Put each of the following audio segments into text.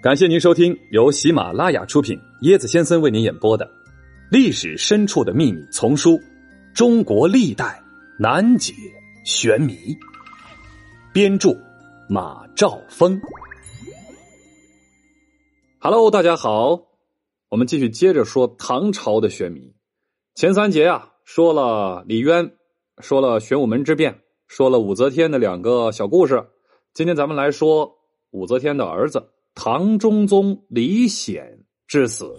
感谢您收听由喜马拉雅出品、椰子先生为您演播的《历史深处的秘密》丛书《中国历代难解玄谜》，编著马兆峰。Hello，大家好，我们继续接着说唐朝的玄谜。前三节啊，说了李渊，说了玄武门之变，说了武则天的两个小故事。今天咱们来说武则天的儿子。唐中宗李显之死，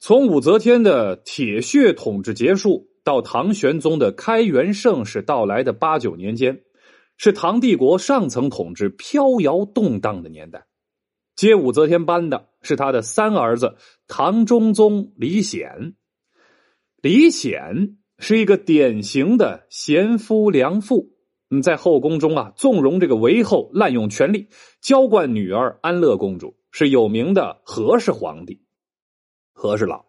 从武则天的铁血统治结束到唐玄宗的开元盛世到来的八九年间，是唐帝国上层统治飘摇动荡的年代。接武则天班的是他的三儿子唐中宗李显。李显是一个典型的贤夫良父。嗯，在后宫中啊，纵容这个韦后滥用权力，娇惯女儿安乐公主，是有名的和氏皇帝。和事佬，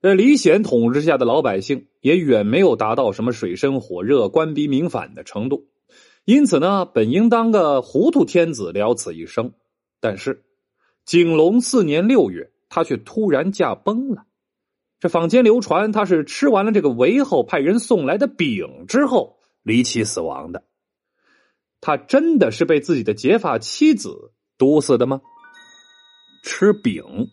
这李显统治下的老百姓也远没有达到什么水深火热、官逼民反的程度，因此呢，本应当个糊涂天子了此一生。但是，景龙四年六月，他却突然驾崩了。这坊间流传，他是吃完了这个韦后派人送来的饼之后。离奇死亡的，他真的是被自己的结发妻子毒死的吗？吃饼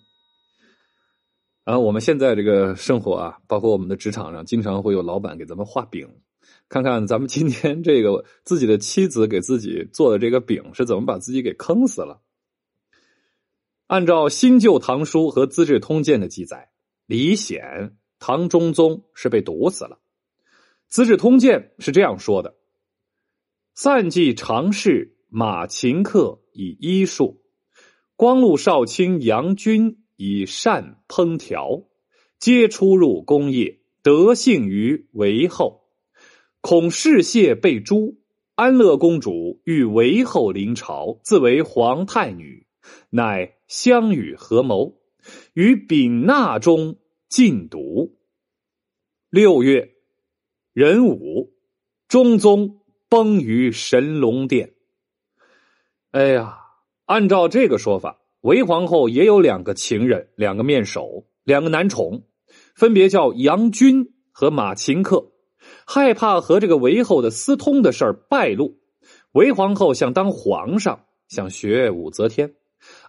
啊！我们现在这个生活啊，包括我们的职场上，经常会有老板给咱们画饼，看看咱们今天这个自己的妻子给自己做的这个饼是怎么把自己给坑死了。按照《新旧唐书》和《资治通鉴》的记载，李显唐中宗是被毒死了。《资治通鉴》是这样说的：“散骑常侍马秦客以医术，光禄少卿杨军以善烹调，皆出入宫业，得幸于韦后。恐侍谢被诛，安乐公主欲韦后临朝，自为皇太女，乃相与合谋，于丙纳中禁毒。六月。”壬午，中宗崩于神龙殿。哎呀，按照这个说法，韦皇后也有两个情人，两个面首，两个男宠，分别叫杨军和马秦客。害怕和这个韦后的私通的事儿败露，韦皇后想当皇上，想学武则天；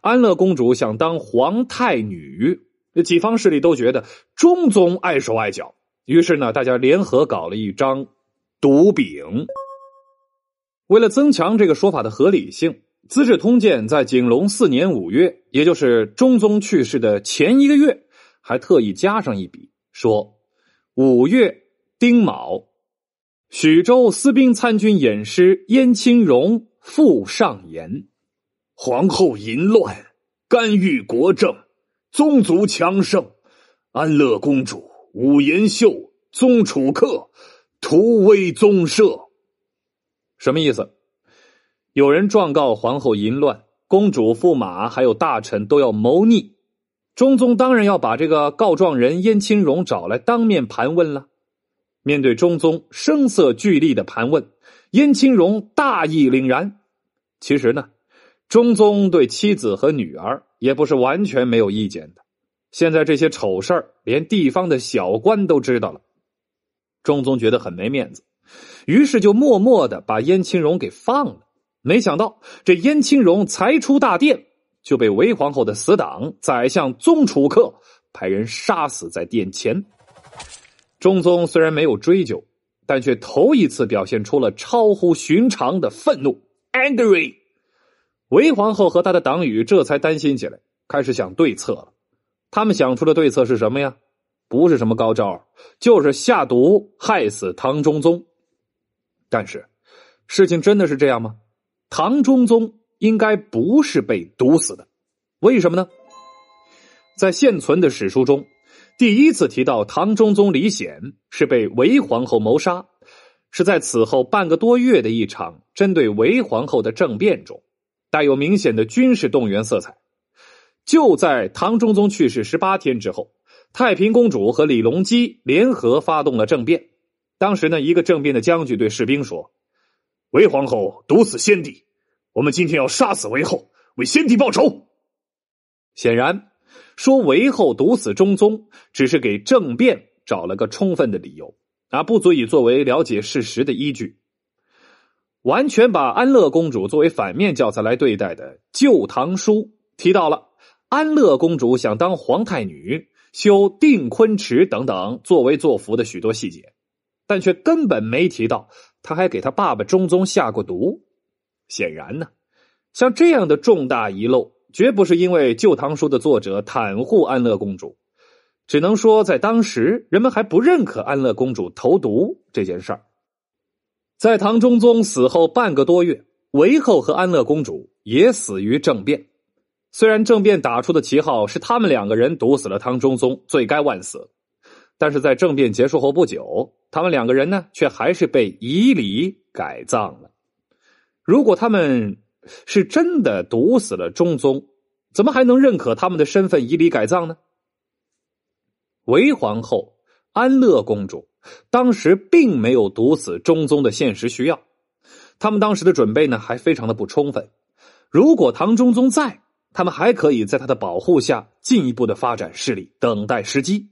安乐公主想当皇太女。几方势力都觉得中宗碍手碍脚。于是呢，大家联合搞了一张毒饼。为了增强这个说法的合理性，《资治通鉴》在景龙四年五月，也就是中宗去世的前一个月，还特意加上一笔，说：“五月丁卯，许州司兵参军演师燕青荣复上言：皇后淫乱，干预国政，宗族强盛，安乐公主。”武延秀、宗楚客图威宗社，什么意思？有人状告皇后淫乱，公主、驸马还有大臣都要谋逆。中宗当然要把这个告状人燕青荣找来当面盘问了。面对中宗声色俱厉的盘问，燕青荣大义凛然。其实呢，中宗对妻子和女儿也不是完全没有意见的。现在这些丑事儿，连地方的小官都知道了。中宗觉得很没面子，于是就默默的把燕青荣给放了。没想到这燕青荣才出大殿，就被韦皇后的死党宰相宗楚客派人杀死在殿前。中宗虽然没有追究，但却头一次表现出了超乎寻常的愤怒 （angry）。韦皇后和他的党羽这才担心起来，开始想对策了。他们想出的对策是什么呀？不是什么高招，就是下毒害死唐中宗。但是，事情真的是这样吗？唐中宗应该不是被毒死的，为什么呢？在现存的史书中，第一次提到唐中宗李显是被韦皇后谋杀，是在此后半个多月的一场针对韦皇后的政变中，带有明显的军事动员色彩。就在唐中宗去世十八天之后，太平公主和李隆基联合发动了政变。当时呢，一个政变的将军对士兵说：“韦皇后毒死先帝，我们今天要杀死韦后，为先帝报仇。显然，说韦后毒死中宗，只是给政变找了个充分的理由，啊，不足以作为了解事实的依据。完全把安乐公主作为反面教材来对待的《旧唐书》提到了安乐公主想当皇太女、修定坤池等等作威作福的许多细节，但却根本没提到她还给她爸爸中宗下过毒。显然呢，像这样的重大遗漏，绝不是因为《旧唐书》的作者袒护安乐公主，只能说在当时人们还不认可安乐公主投毒这件事儿。在唐中宗死后半个多月，韦后和安乐公主也死于政变。虽然政变打出的旗号是他们两个人毒死了唐中宗，罪该万死，但是在政变结束后不久，他们两个人呢，却还是被以礼改葬了。如果他们是真的毒死了中宗，怎么还能认可他们的身份以礼改葬呢？韦皇后、安乐公主。当时并没有毒死中宗的现实需要，他们当时的准备呢还非常的不充分。如果唐中宗在，他们还可以在他的保护下进一步的发展势力，等待时机。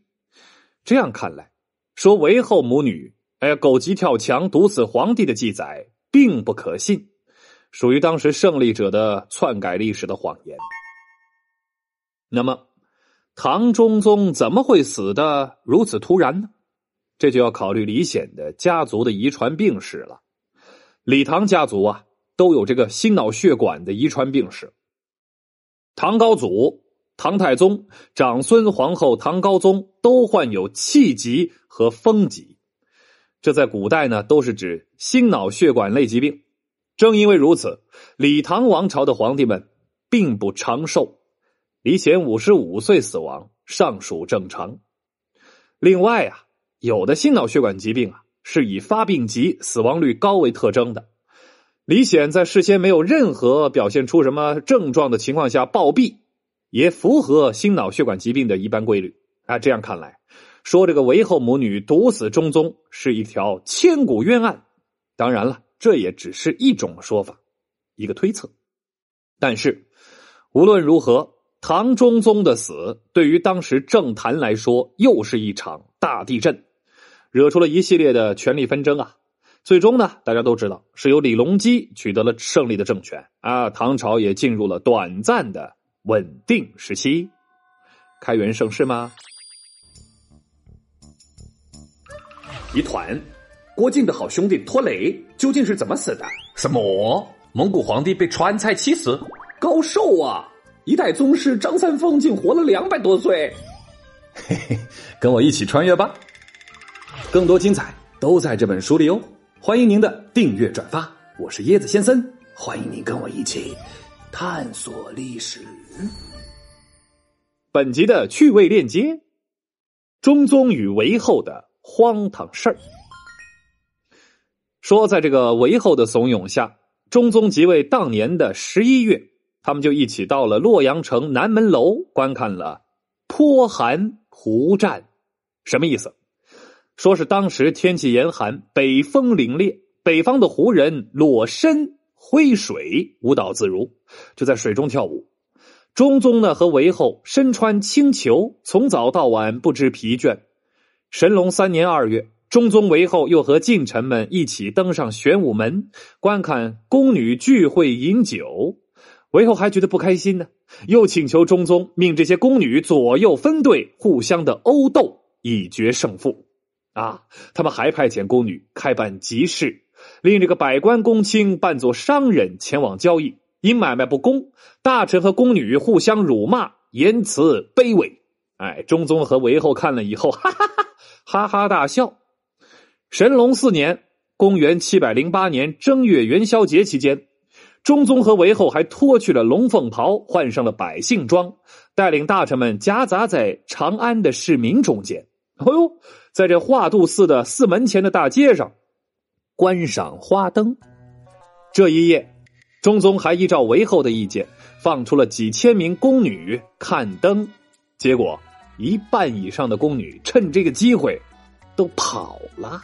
这样看来，说韦后母女哎狗急跳墙毒死皇帝的记载并不可信，属于当时胜利者的篡改历史的谎言。那么，唐中宗怎么会死的如此突然呢？这就要考虑李显的家族的遗传病史了。李唐家族啊，都有这个心脑血管的遗传病史。唐高祖、唐太宗、长孙皇后唐高宗都患有气疾和风疾，这在古代呢都是指心脑血管类疾病。正因为如此，李唐王朝的皇帝们并不长寿。李显五十五岁死亡，尚属正常。另外啊。有的心脑血管疾病啊，是以发病急、死亡率高为特征的。李显在事先没有任何表现出什么症状的情况下暴毙，也符合心脑血管疾病的一般规律啊。这样看来，说这个韦后母女毒死中宗是一条千古冤案。当然了，这也只是一种说法，一个推测。但是无论如何，唐中宗的死对于当时政坛来说，又是一场大地震。惹出了一系列的权力纷争啊！最终呢，大家都知道是由李隆基取得了胜利的政权啊，唐朝也进入了短暂的稳定时期。开元盛世吗？一团，郭靖的好兄弟拖雷究竟是怎么死的？什么？蒙古皇帝被川菜气死？高寿啊！一代宗师张三丰竟活了两百多岁。嘿嘿，跟我一起穿越吧！更多精彩都在这本书里哦！欢迎您的订阅转发，我是椰子先生，欢迎您跟我一起探索历史。本集的趣味链接：中宗与韦后的荒唐事儿。说，在这个韦后的怂恿下，中宗即位当年的十一月，他们就一起到了洛阳城南门楼观看了泼寒湖战，什么意思？说是当时天气严寒，北风凛冽，北方的胡人裸身挥水，舞蹈自如，就在水中跳舞。中宗呢和韦后身穿青裘，从早到晚不知疲倦。神龙三年二月，中宗韦后又和近臣们一起登上玄武门，观看宫女聚会饮酒。韦后还觉得不开心呢，又请求中宗命这些宫女左右分队，互相的殴斗，以决胜负。啊，他们还派遣宫女开办集市，令这个百官公卿扮作商人前往交易。因买卖不公，大臣和宫女互相辱骂，言辞卑微。哎，中宗和韦后看了以后，哈哈哈哈哈大笑。神龙四年（公元七百零八年）正月元宵节期间，中宗和韦后还脱去了龙凤袍，换上了百姓装，带领大臣们夹杂在长安的市民中间。哎呦！在这化渡寺的寺门前的大街上，观赏花灯。这一夜，中宗还依照韦后的意见，放出了几千名宫女看灯。结果，一半以上的宫女趁这个机会都跑了。